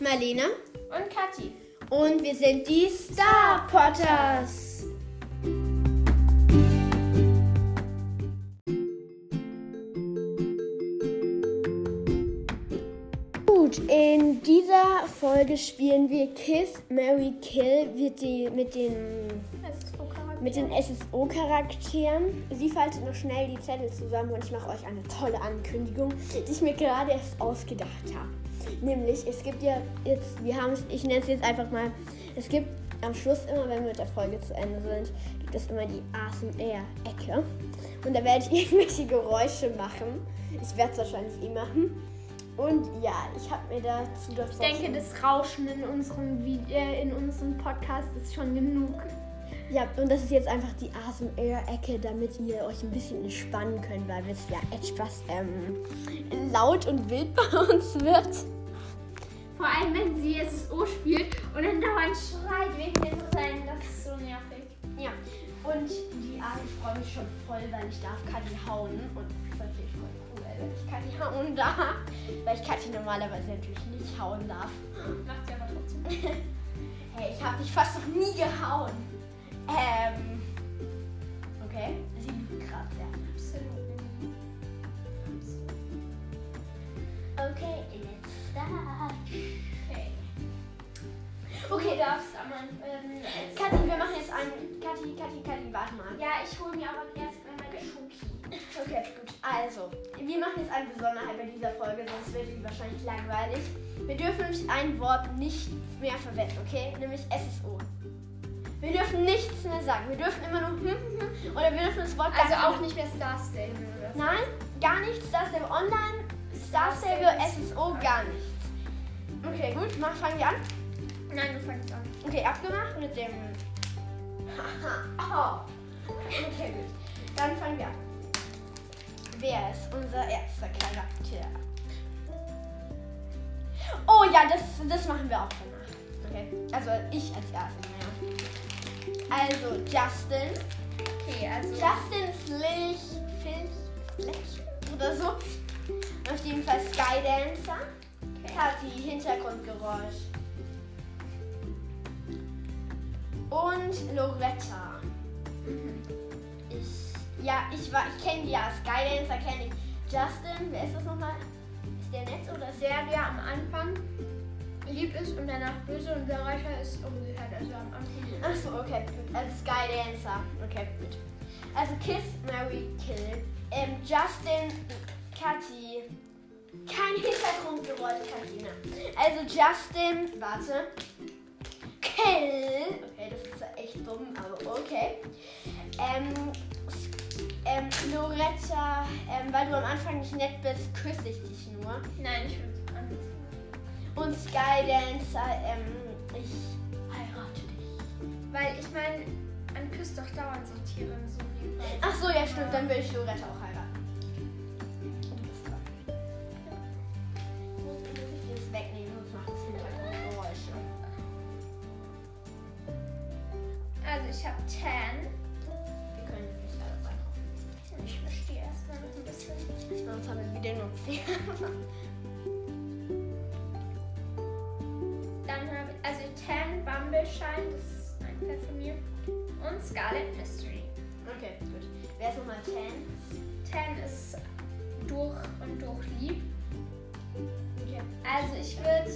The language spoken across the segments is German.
Marlene Und Kathi. und wir sind die Star Potters. Gut, in dieser Folge spielen wir Kiss, Mary Kill mit, die, mit den mit den SSO-Charakteren. Sie faltet noch schnell die Zettel zusammen und ich mache euch eine tolle Ankündigung, die ich mir gerade erst ausgedacht habe. Nämlich, es gibt ja jetzt, wir haben es, ich nenne es jetzt einfach mal, es gibt am Schluss immer, wenn wir mit der Folge zu Ende sind, gibt es immer die ASMR-Ecke. Und da werde ich irgendwelche Geräusche machen. Ich werde es wahrscheinlich eh machen. Und ja, ich habe mir dazu das Ich denke, das Rauschen in unserem, Vide äh, in unserem Podcast ist schon genug. Ja, und das ist jetzt einfach die ASMR-Ecke, damit ihr euch ein bisschen entspannen könnt, weil es ja etwas ähm, laut und wild bei uns wird. Vor allem, wenn sie SSO spielt und dann dauernd schreit wegen den Rennen. Das ist so nervig. Ja, und die ah, ich freue mich schon voll, weil ich darf Kathi hauen. Und das ist natürlich voll cool, wenn ich Kathi hauen darf. Weil ich Kathi normalerweise natürlich nicht hauen darf. Macht sie aber trotzdem. Hey, ich habe dich fast noch nie gehauen. Ähm. Okay, sie lügt gerade sehr. Absolut. Okay, let's start. Okay. Darfst aber. Ähm, als- Kathi, wir machen jetzt einen. Kathi, Kathi, Kathi, warte mal. ja, ich hole mir aber erst mal meine Schoki. Okay, gut. Also, wir machen jetzt eine Besonderheit bei dieser Folge, sonst wird die wahrscheinlich langweilig. Wir dürfen nämlich ein Wort nicht mehr verwenden, okay? Nämlich SSO. Wir dürfen nichts mehr sagen. Wir dürfen immer nur hm, hm, hm, oder wir dürfen das Wort gar Also nicht auch nicht mehr Star Stable oder so. Nein, gar nichts. Star Stable Online, Star Stable, SSO, gar nichts. Okay, gut. Mach, fangen wir an. Nein, du fängst an. Okay, abgemacht mit dem. Haha. oh. Okay, gut. Dann fangen wir an. Wer ist unser erster Charakter? Oh ja, das, das machen wir auch danach. Okay. Also ich als erstes, naja. Also Justin. Okay, also. Justin Flich. Filch. Flech oder so. Auf jeden Fall Skydancer. Kathi, Hintergrundgeräusch. Und Loretta. Ich, ja, ich war, ich kenne die ja. Skydancer kenne ich. Justin, wer ist das nochmal? Ist der nett oder ist der? Der, am Anfang lieb ist und danach böse und der Reicher ist umgekehrt. Also am Anfang. Achso, okay. Also Skydancer. Okay, gut. Also Kiss, Mary, Kill. Ähm, Justin, Kathi. Kein Hintergrundgeräusch, Katina. Also Justin, warte. Kill. Dumm, aber okay. Ähm, ähm, Loretta, ähm, weil du am Anfang nicht nett bist, küsse ich dich nur. Nein, ich würde es anders. Und Skydancer, ähm, ich heirate dich. Weil ich meine, man küsst doch dauernd so Tiere lieb. Ach so, ja stimmt, dann will ich Loretta auch heiraten. Habe Tan. Wir können nicht alles einfach. Ich verstehe erstmal noch ein bisschen. Sonst haben wir wieder nur vier. Dann habe ich, also Tan, Bumbleshine, das ist ein Pferd von mir. Und Scarlet Mystery. Okay, gut. Wer ist nochmal Tan? Tan ist durch und durch lieb. Okay. Also ich würde,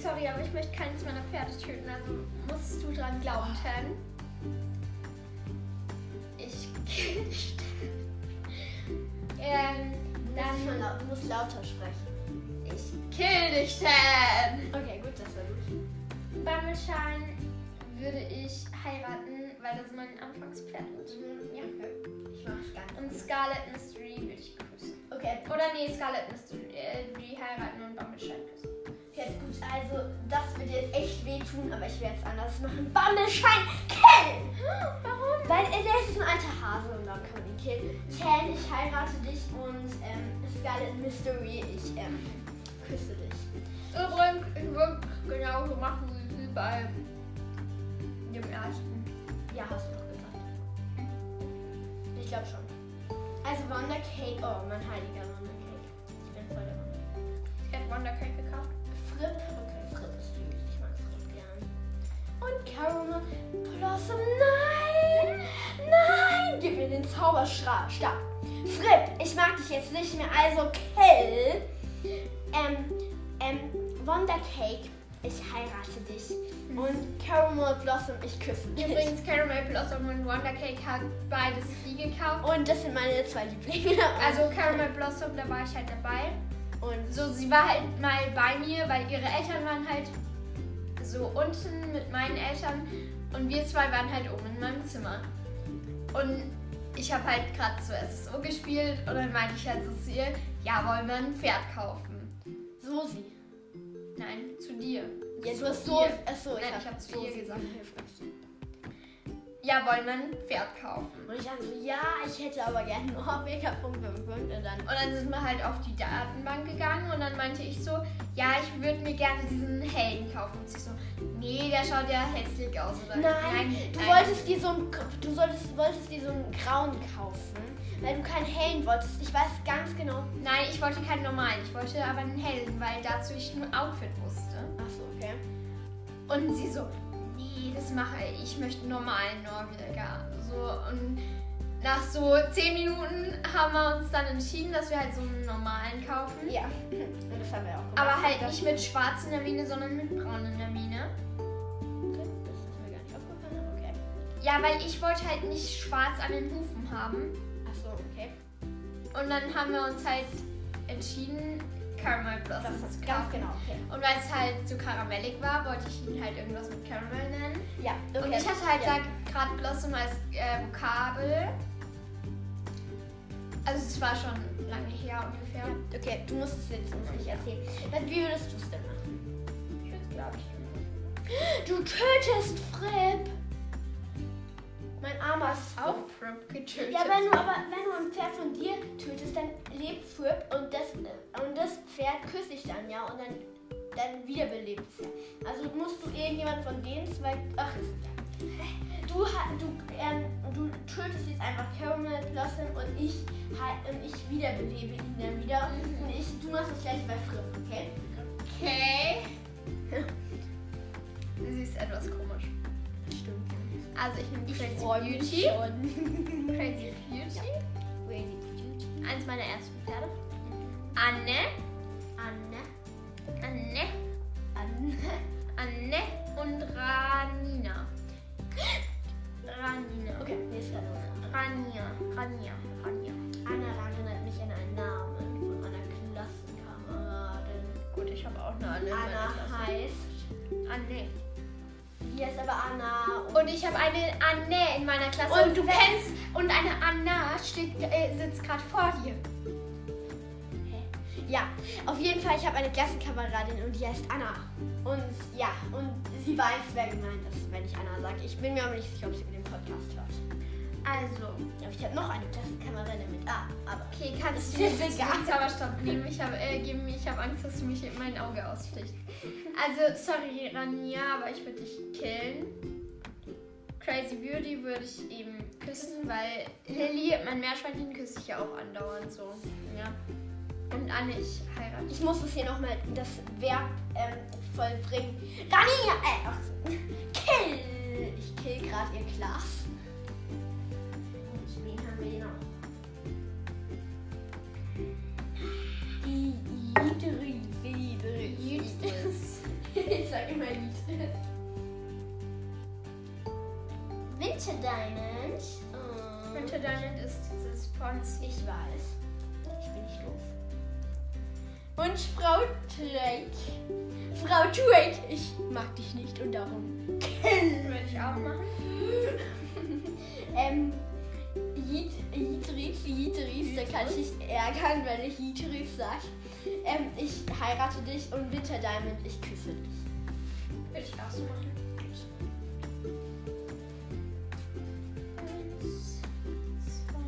sorry, aber ich möchte keines meiner Pferde töten, also musst du dran glauben, Tan. Lauter sprechen. ich kill dich, Tan. Okay, gut, das war gut. Bumbleshine würde ich heiraten, weil das mein Anfangspferd wird. Mhm, Ja, okay. Ich mach's ganz. Und Scarlet Mystery würde ich küssen. Okay, Oder nee, Scarlet Mystery, äh, die heiraten und Bumbleshine küssen. Okay, gut. Also, das wird jetzt echt wehtun, aber ich werde es anders machen. Bummelschein, kill! Warum? Weil der ist ein alter Hase und dann kann man ihn killen. Tan, ich heirate dich und ähm, Scarlet Mystery, ich ähm, küsse dich. Übrigens, ich würde genauso machen wie bei dem ersten. Ja, hast du doch gesagt. Ich glaube schon. Also Wonder Cake. Oh, mein heiliger Wonder Cake. Ich bin voll der Wonder. Ich hätte Wonder Cake gekauft. Fripp. Okay, Fripp. Caramel Blossom, nein! Nein! Gib mir den Zauberstab. Fripp, ich mag dich jetzt nicht mehr, also Kill. Ähm, ähm, Wonder Cake, ich heirate dich. Und Caramel Blossom, ich küsse dich. Übrigens, Caramel Blossom und Wonder Cake hat beides sie gekauft. Und das sind meine zwei Lieblinge. Also Caramel Blossom, da war ich halt dabei. Und So, sie war halt mal bei mir, weil ihre Eltern waren halt so unten mit meinen Eltern und wir zwei waren halt oben in meinem Zimmer. Und ich habe halt gerade so SSO gespielt und dann meinte ich halt so zu ihr, ja, wollen wir ein Pferd kaufen? so sie. Nein, zu dir. Ja, du hast so. Achso, ich hab hab zu ihr gesagt. hilfreich. Ja, wollen wir ein Pferd kaufen? Und ich dachte so, ja, ich hätte aber gerne Norweger Punkt und dann. Und dann sind wir halt auf die Datenbank gegangen und dann meinte ich so, ja, ich würde mir gerne diesen Helden kaufen. Und sie so, nee, der schaut ja hässlich aus. Oder? Nein, du wolltest dir so einen, du solltest, wolltest dir so einen grauen kaufen, weil du keinen hellen wolltest. Ich weiß ganz genau. Nein, ich wollte keinen normalen, ich wollte aber einen Helden, weil dazu ich ein Outfit wusste. Achso, okay. Und sie so, nee, das mache ich, ich möchte einen normalen Norweger. So, und nach so 10 Minuten haben wir uns dann entschieden, dass wir halt so einen normalen kaufen. Ja. Und das haben wir auch gemacht. Aber halt nicht mit schwarz in der Mine, sondern mit braun in der Mine. Okay, das ist mir gar nicht aufgefallen, okay. Ja, weil ich wollte halt nicht schwarz an den Hufen haben. Achso, okay. Und dann haben wir uns halt entschieden, Caramel Das Blossom ist zu ganz genau, okay. Und weil es halt so karamellig war, wollte ich ihn halt irgendwas mit Caramel nennen. Ja, okay. Und ich hatte halt ja. da gerade Blossom als äh, Vokabel. Also es war schon lange her ungefähr. Ja, okay, du musst es jetzt uns nicht erzählen. Wie würdest du es denn machen? Ich würde glaube ich Du tötest Fripp! Mein armer auch Fripp getötet. Ja, wenn du aber wenn du ein Pferd von dir tötest, dann lebt Fripp und das und das Pferd küsse ich dann, ja, und dann dann wiederbelebt es ja. Also musst du irgendjemand von den zwei. Ach, ist. Du, du, ähm, du tötest jetzt einfach Caramel Blossom und ich halt und ich wiederbelebe ihn dann wieder. Und ich, du machst das gleiche bei Fripp, okay? Okay. Sie ist etwas komisch. Also ich nehme Crazy Beauty. Crazy Beauty. Crazy Beauty. Eins meiner ersten Pferde. Anne. Anne. Anne. Anne. Anne und Ranina. Ranina. Okay, nächster los. Rania. Rania. Rania. Anna erinnert mich an einen Namen von meiner Klassenkameradin. Gut, ich habe auch eine Anne. Anna heißt. Anne. Die heißt aber Anna. Und ich habe eine Anne in meiner Klasse. Und Und du kennst. Und eine Anna steht, äh, sitzt gerade vor dir. Ja, auf jeden Fall, ich habe eine Klassenkameradin und die heißt Anna. Und ja, und sie weiß, wer gemeint ist, wenn ich Anna sage. Ich bin mir aber nicht sicher, ob sie den Podcast hört. Also. Ich habe noch eine Klassenkameradin mit A. Aber Okay, kannst du jetzt egal. den Zauberstab nehmen? Ich habe äh, geben- ich hab Angst, dass du mich in mein Auge ausstichst. Also, sorry, Rania, aber ich würde dich killen. Crazy Beauty würde ich eben küssen, weil Lilly, mein Meerschweinchen, küsse ich ja auch andauernd so. Ja. Und Anne, ich heirate. ich muss es hier nochmal das Verb ähm, vollbringen. Rania! Äh, ach, so. kill! Ich kill gerade ihr Glas. Noch? Die Idris. Idris. Idris. ich sag immer Idris. Winter Diamond. Oh. Winter Diamond ist dieses Ponzi. Ich weiß. Ich bin nicht doof. Und Frau Drake. Frau Drake, ich mag dich nicht und darum kill. Würde ich auch machen. ähm, Yidris, Yidris, da kann ich dich ärgern, wenn ich Yidris sag. Ähm, ich heirate dich und Winter Diamond, ich küsse dich. Würde ich auch so machen. Eins, zwei,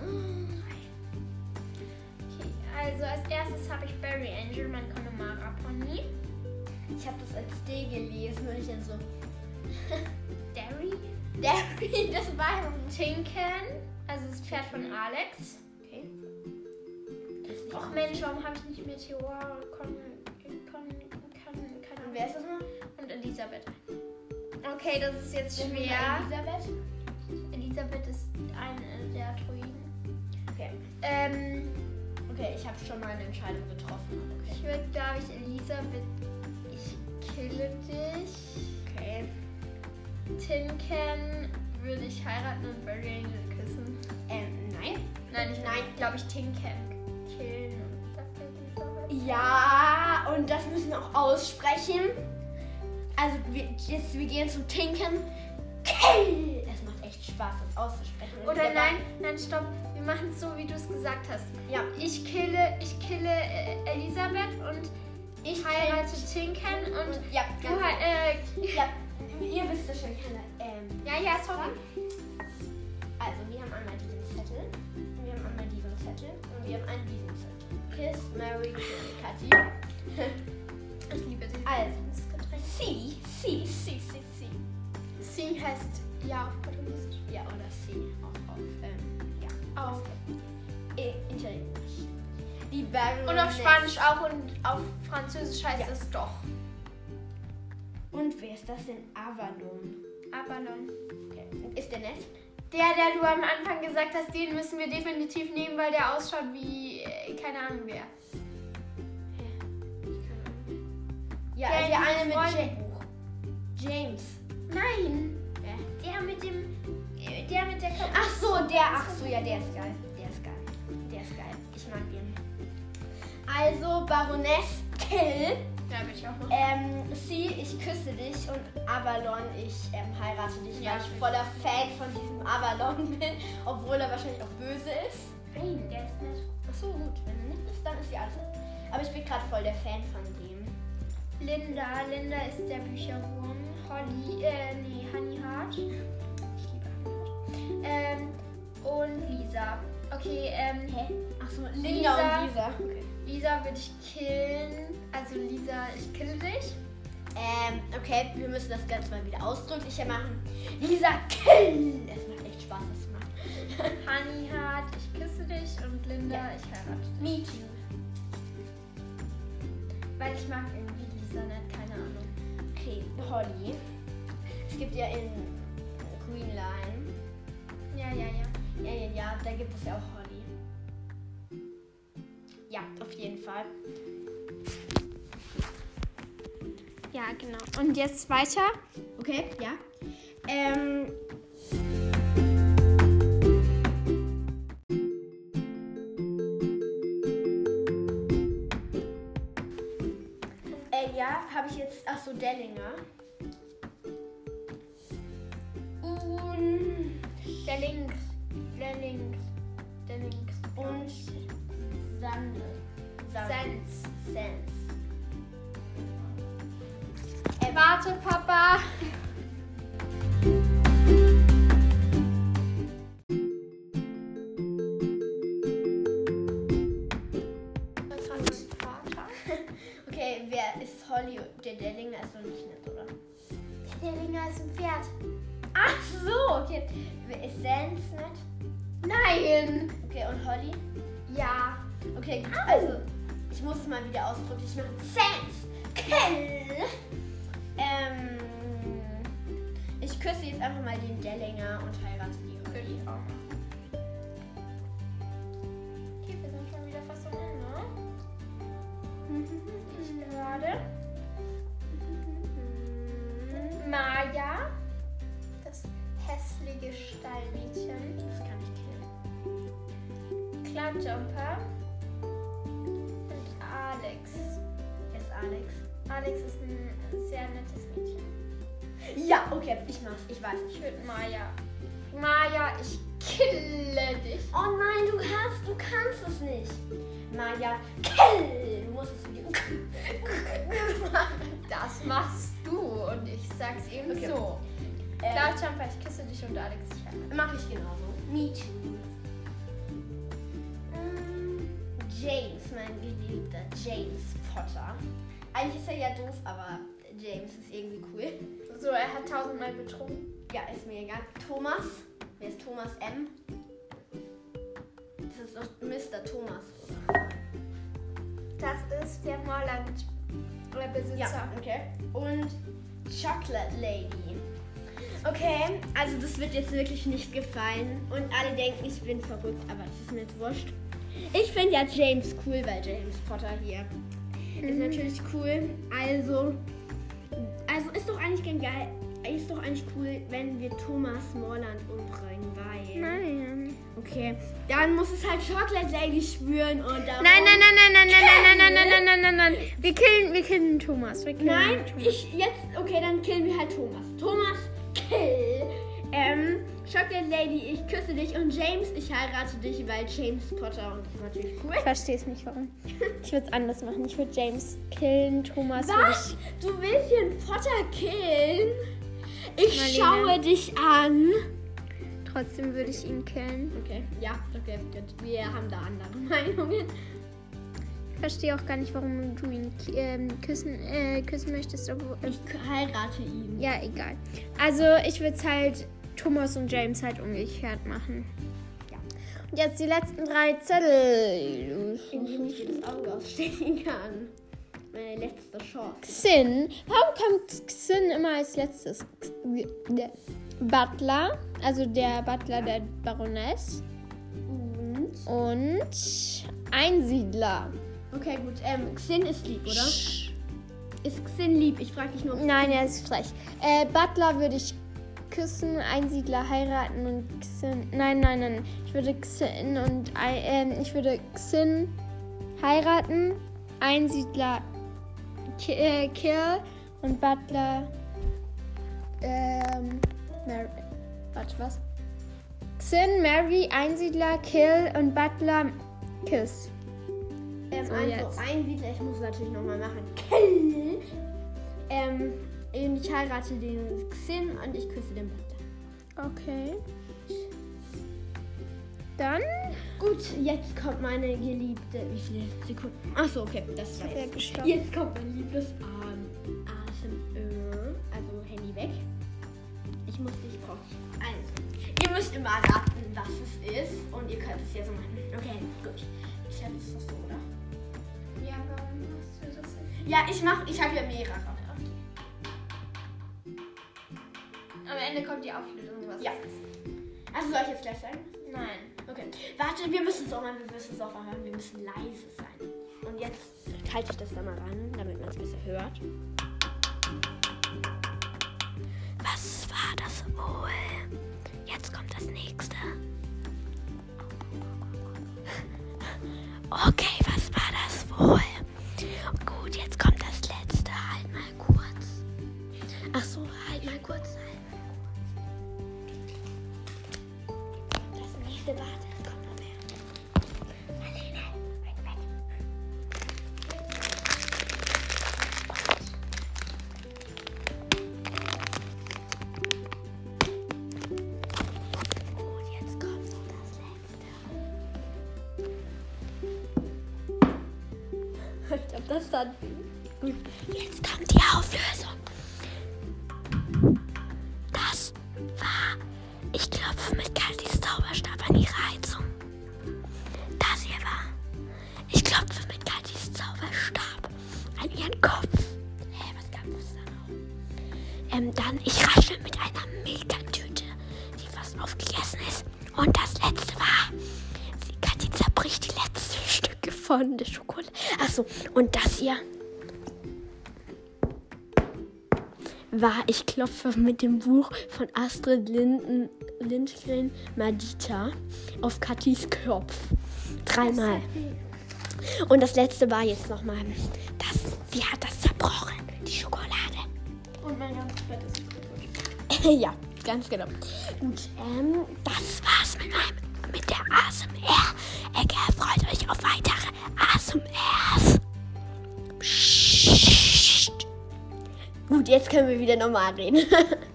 drei. Okay, also als erstes habe ich Barry Angel, mein Connemara Pony. Ich habe das als D gelesen und ich dann so, Derry. Derry, das war Tinken, also das Pferd von Alex. Okay. Och Mensch, warum habe ich nicht Meteor, Con, Con, Und Con, wer ist das noch? und Elisabeth? Okay, das ist jetzt schwer. Elisabeth. Elisabeth ist eine der Druiden. Okay. Ähm, Okay, ich habe schon mal eine Entscheidung getroffen. ich würde, glaube ich, Elisabeth, ich kille dich. Okay. Tinken würde ich heiraten und Barry Angel küssen. Ähm, nein. Nein, ich Nein. glaube ich Tinken killen und dafür Elisabeth. Ja, und das müssen wir auch aussprechen. Also, wir, jetzt, wir gehen zu Tinken. Okay. Das macht echt Spaß, das auszusprechen. Oder der- nein, nein, stopp. Wir machen es so, wie du es gesagt hast. Ja. Ich kille, ich kille äh, Elisabeth und ich heirate Tinken und ja, du äh, Ja, ihr wisst es schon, keine. Ähm, ja, ja, sorry. also, wir haben einmal diesen Zettel, wir haben einmal diesen Zettel und wir haben einen diesen Zettel. Kiss, Mary, Kill, Kathi. Ich liebe dich. Also, C, C, C, C, C. Sie heißt ja auf Portugiesisch. Ja, oder C auch auf, ähm, ja, Auf. äh, Italienisch. Die Baroness. Und auf Spanisch auch und auf Französisch heißt Ja. es doch. Und wer ist das denn? Avalon. Avalon. Okay. Ist der nett? Der, der du am Anfang gesagt hast, den müssen wir definitiv nehmen, weil der ausschaut wie, äh, keine Ahnung wer. Ja, Der der, in eine mit Ja Freundebuch. James. Nein, Wer? der mit dem, äh, der mit der Kapuze. Ach so, der, ach so, ja, der ist geil. Der ist geil. Der ist geil. Ich mag ihn. Also, Baroness Kill. Will ich auch noch. Ähm, Sie, ich küsse dich und Avalon, ich ähm, heirate dich, Ja, weil ich voller Fan von diesem Avalon bin, obwohl er wahrscheinlich auch böse ist. Nein, der ist nett. Ach so, gut, wenn er nett ist, dann ist sie alles. Aber ich bin gerade voll der Fan von dem. Linda, Linda ist der Bücherwurm. Holly, äh, nee, Honey Heart. Ich liebe Honey Heart. Ähm, und Lisa. Okay, ähm, Hä? Ach so, Linda Lisa. und Lisa. Okay. Lisa würde ich killen. Also Lisa, ich kill dich. Ähm, okay, wir müssen das Ganze mal wieder ausdrücklicher machen. Lisa Kill! Es macht echt Spaß, das zu machen. Honey Heart, ich küsse dich. Und Linda, Ja. ich heirate dich. Me too. Weil ich mag irgendwie Lisa nicht, keine Ahnung. Okay, Holly. Es gibt ja in Green Line. Ja, ja, ja. Ja, ja, ja, da gibt es ja auch Fall. Ja, genau. Und jetzt weiter. Okay, ja. Ähm. Äh, ja, habe ich jetzt. Ach so, Dellinger. Und. Der links. Der links. Der links. Und. Sande. Sens. Sens. Äh, warte, Papa. Okay, wer ist Holly? Der Dellinger ist doch nicht nett, oder? Der Linger ist ein Pferd. Ach so, okay. Wer ist Sans nett? Nein. Okay, und Holly? Ja. Okay. Also, muss es mal wieder ausdrücklich machen. Sans! Kell! Ähm. Ich küsse jetzt einfach mal den Dellinger und heirate die Holly. Okay, wir sind schon wieder fast am Ende. Ich gerade. Maya. Das hässliche Stallmädchen. Das kann ich killen. Cloudjumper. Alex. Ist Alex? Alex ist ein sehr nettes Mädchen. Ja, okay, ich mach's. Ich weiß Ich würde Maya. Maya, ich kille dich. Oh nein, du kannst, du kannst es nicht. Maja, kill! Du musst es wieder. Das machst du und ich sag's eben Okay. so. Ähm, Cloudjumper, ich küsse dich und Alex, heirate. Mach ich genauso. Me too. Mein geliebter James Potter. Eigentlich ist er ja doof, aber James ist irgendwie cool. So, er hat tausendmal betrunken. Ja, ist mir egal. Thomas. Wer ist Thomas M? Das ist doch Mr. Thomas, oder? Das ist der Morland. Oder Besitzer. Ja, okay. Und Chocolate Lady. Okay, also das wird jetzt wirklich nicht gefallen. Und alle denken, ich bin verrückt, aber das ist mir jetzt wurscht. Ich finde ja James cool, weil James Potter hier ist natürlich cool. Also, also ist doch eigentlich ganz geil. Ist doch eigentlich cool, wenn wir Thomas Morland umbringen, weil. Nein. Okay, dann muss es halt Chocolate Lady spüren und dann. Nein, nein, nein, nein, nein, nein, nein, nein, nein, nein, nein, nein, nein. Wir killen, wir killen Thomas. Wir killen Nein, Thomas. ich jetzt. Okay, dann killen wir halt Thomas. Thomas, kill. Ähm, Chocolate Lady, ich küsse dich und James, ich heirate dich, weil James Potter und das ist natürlich cool. Ich verstehe es nicht, warum. Ich würde es anders machen. Ich würde James killen, Thomas Was? Du willst hier einen Potter killen? Ich Marlene. schaue dich an. trotzdem würde ich ihn killen. Okay, ja, okay, gut. Wir haben da andere Meinungen. Ich verstehe auch gar nicht, warum du ihn ähm, küssen, äh, küssen möchtest. Obwohl, äh, Ich heirate ihn. ja, egal. Also ich würde es halt Thomas und James halt umgekehrt machen. Ja. Und jetzt die letzten drei Zettel. In dem ich das Auge ausstechen kann. Meine letzte Chance. Xin. Warum kommt Xin immer als letztes? Der Butler, also der Butler der Baroness. Und? Und Einsiedler. Okay, gut. Ähm, Xin ist lieb, oder? Ist Xin lieb? Ich frage dich nur. Nein, er ist frech. Äh, Butler würde ich küssen, Einsiedler heiraten und Xin. Nein, nein, nein. Ich würde Xin und ähm, ich würde Xin heiraten, Einsiedler ki äh, kill und Butler. Ähm. Mar Warte, was? Xin, Mary, Einsiedler, Kill und Butler, Kiss. Ähm, So, also jetzt. ein Siedler, ich muss es natürlich nochmal machen. Kill. Ähm, ich heirate den Xin und ich küsse den Butler. Okay. Dann. Gut, jetzt kommt meine geliebte. Wie viele Sekunden? Achso, okay, das war jetzt. gestoppt. Jetzt kommt mein liebes ähm, ASMR. Also Handy weg. Ich muss dich brauchen. Also, ihr müsst immer raten, was es ist. Und ihr könnt es ja so machen. Okay, gut. Ich glaube, es so, oder? Ja, warum machst du das nicht? Ja, ich mach. Ich habe ja mehrere. Ende kommt die Auflösung, was Ja. es ist. Also soll ich jetzt gleich sagen? Nein. Okay. Warte, wir müssen es auch mal, wir müssen es auch mal hören. Wir müssen leise sein. Und jetzt halte ich das da mal ran, damit man es besser hört. Was war das wohl? Jetzt kommt das nächste. Okay, was war das wohl? Von der Schokolade. Achso, und das hier war, ich klopfe mit dem Buch von Astrid Linden, Lindgren Madita auf Kathis Kopf. Dreimal. Und das letzte war jetzt nochmal, das, sie hat das zerbrochen, die Schokolade. Und mein ganzes Bett ist ja, ganz genau. Gut, ähm, das war's mit meinem, mit der ASMR-Ecke. Freut euch auf weitere ASMRs. Psst. Gut, jetzt können wir wieder normal reden.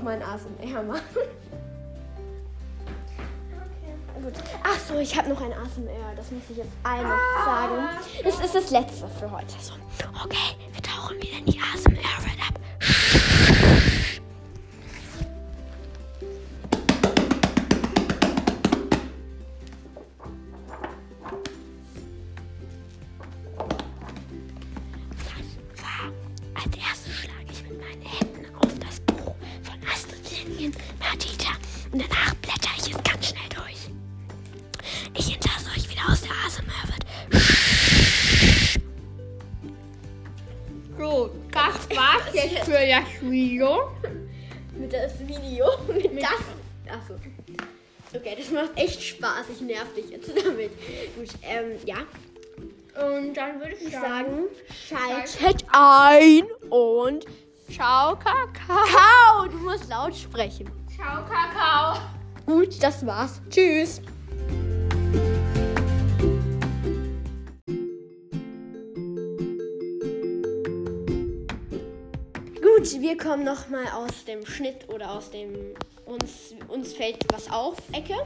auch mal ein ASMR machen. Gut. Ach so, ich habe noch ein ASMR. Das muss ich jetzt allen noch sagen. Das ist das letzte für heute. So. Okay, wir tauchen wieder in die ASMR-Welt Spaß. Ich nerv dich jetzt damit. Gut, ähm, ja. Und dann würde ich sagen, schaltet ein und ciao, Kakao. Du musst laut sprechen. Ciao, Kakao. Gut, das war's. Tschüss. Gut, wir kommen noch mal aus dem Schnitt oder aus dem uns uns fällt was auf Ecke.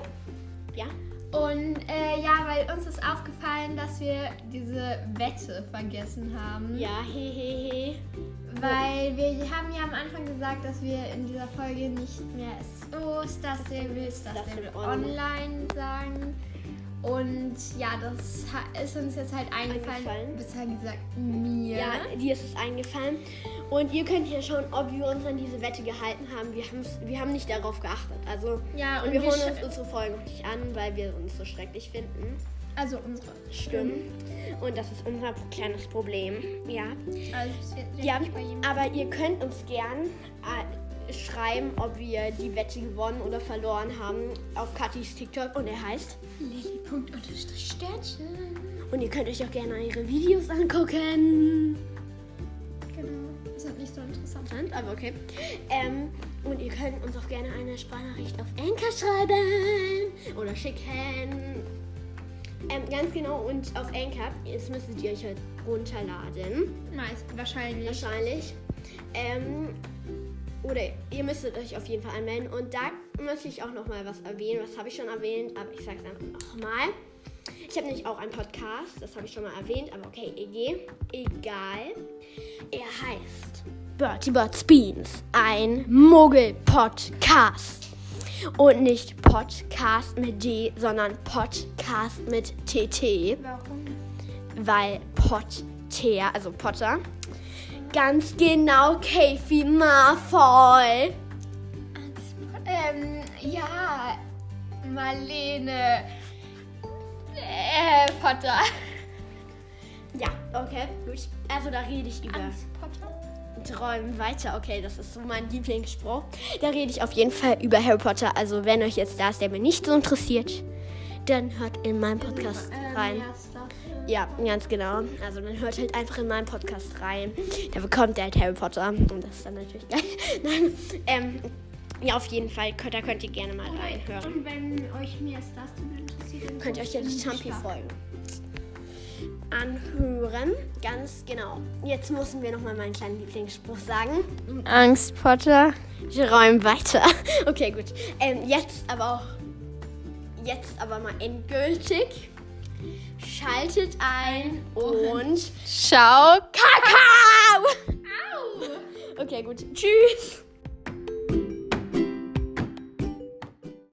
Ja. Und äh, ja, weil uns ist aufgefallen, dass wir diese Wette vergessen haben. Ja, hehehe. Weil wir haben ja am Anfang gesagt, dass wir in dieser Folge nicht mehr SO, Star Stable, Star Stable Online sagen. Und ja, das ist uns jetzt halt eingefallen. Eingefallen. Besser gesagt, mir. Ja, dir ist es eingefallen. Und ihr könnt ja schauen, ob wir uns an diese Wette gehalten haben. Wir, wir haben nicht darauf geachtet. Also, Ja, und, und wir wir sch- uns unsere Folgen noch nicht an, weil wir uns so schrecklich finden. Also unsere Stimmen. Und das ist unser kleines Problem. Ja. Also ja aber ihr könnt uns gern äh, schreiben, ob wir die Wette gewonnen oder verloren haben auf Katis TikTok. Und er heißt. Lilly.Sternchen. Und ihr könnt euch auch gerne ihre Videos angucken. Genau. Ist halt nicht so interessant. Interessant, aber okay. Ähm, und ihr könnt uns auch gerne eine Sprachnachricht auf Anchor schreiben oder schicken. Ähm, ganz genau, und auf Anchor, jetzt müsstet ihr euch halt runterladen. Meist, wahrscheinlich. Wahrscheinlich. Ähm, oder ihr müsstet euch auf jeden Fall anmelden. Und da möchte ich auch nochmal was erwähnen. Was habe ich schon erwähnt, aber ich sage es einfach nochmal. Ich habe nämlich auch einen Podcast, das habe ich schon mal erwähnt, aber okay, EG, egal. Er heißt Bertie Bots Beans, ein Muggel-Podcast. Und nicht Podcast mit D, sondern Podcast mit TT Warum? weil Potter, also Potter, ganz genau Kathy Malfoy. Ähm, ja. Marlene. Äh, Potter. Ja, okay, gut. Also da rede ich über Angst, Potter. Träumen weiter. Okay, das ist so mein Lieblingsspruch. Da rede ich auf jeden Fall über Harry Potter. Also wenn euch jetzt das, der mir nicht so interessiert, dann hört in meinen Podcast Ähm, rein. ja. Ja, ganz genau. Also dann hört halt einfach in meinen Podcast rein. Da bekommt ihr halt Harry Potter. Und das ist dann natürlich geil. Nein, ähm, ja, auf jeden Fall. könnt- Da könnt ihr gerne mal reinhören. Und wenn euch mehr Stars interessiert, dann Könnt ihr euch guckt jetzt in Champi Staffel. folgen. Anhören. Ganz genau. Jetzt müssen wir nochmal meinen kleinen Lieblingsspruch sagen. Angst, Potter. Wir räumen weiter. Okay, gut. Ähm, jetzt aber auch. Jetzt aber mal endgültig. Schaltet ein und. Ciao. Kakao! Au. Okay, gut. Tschüss.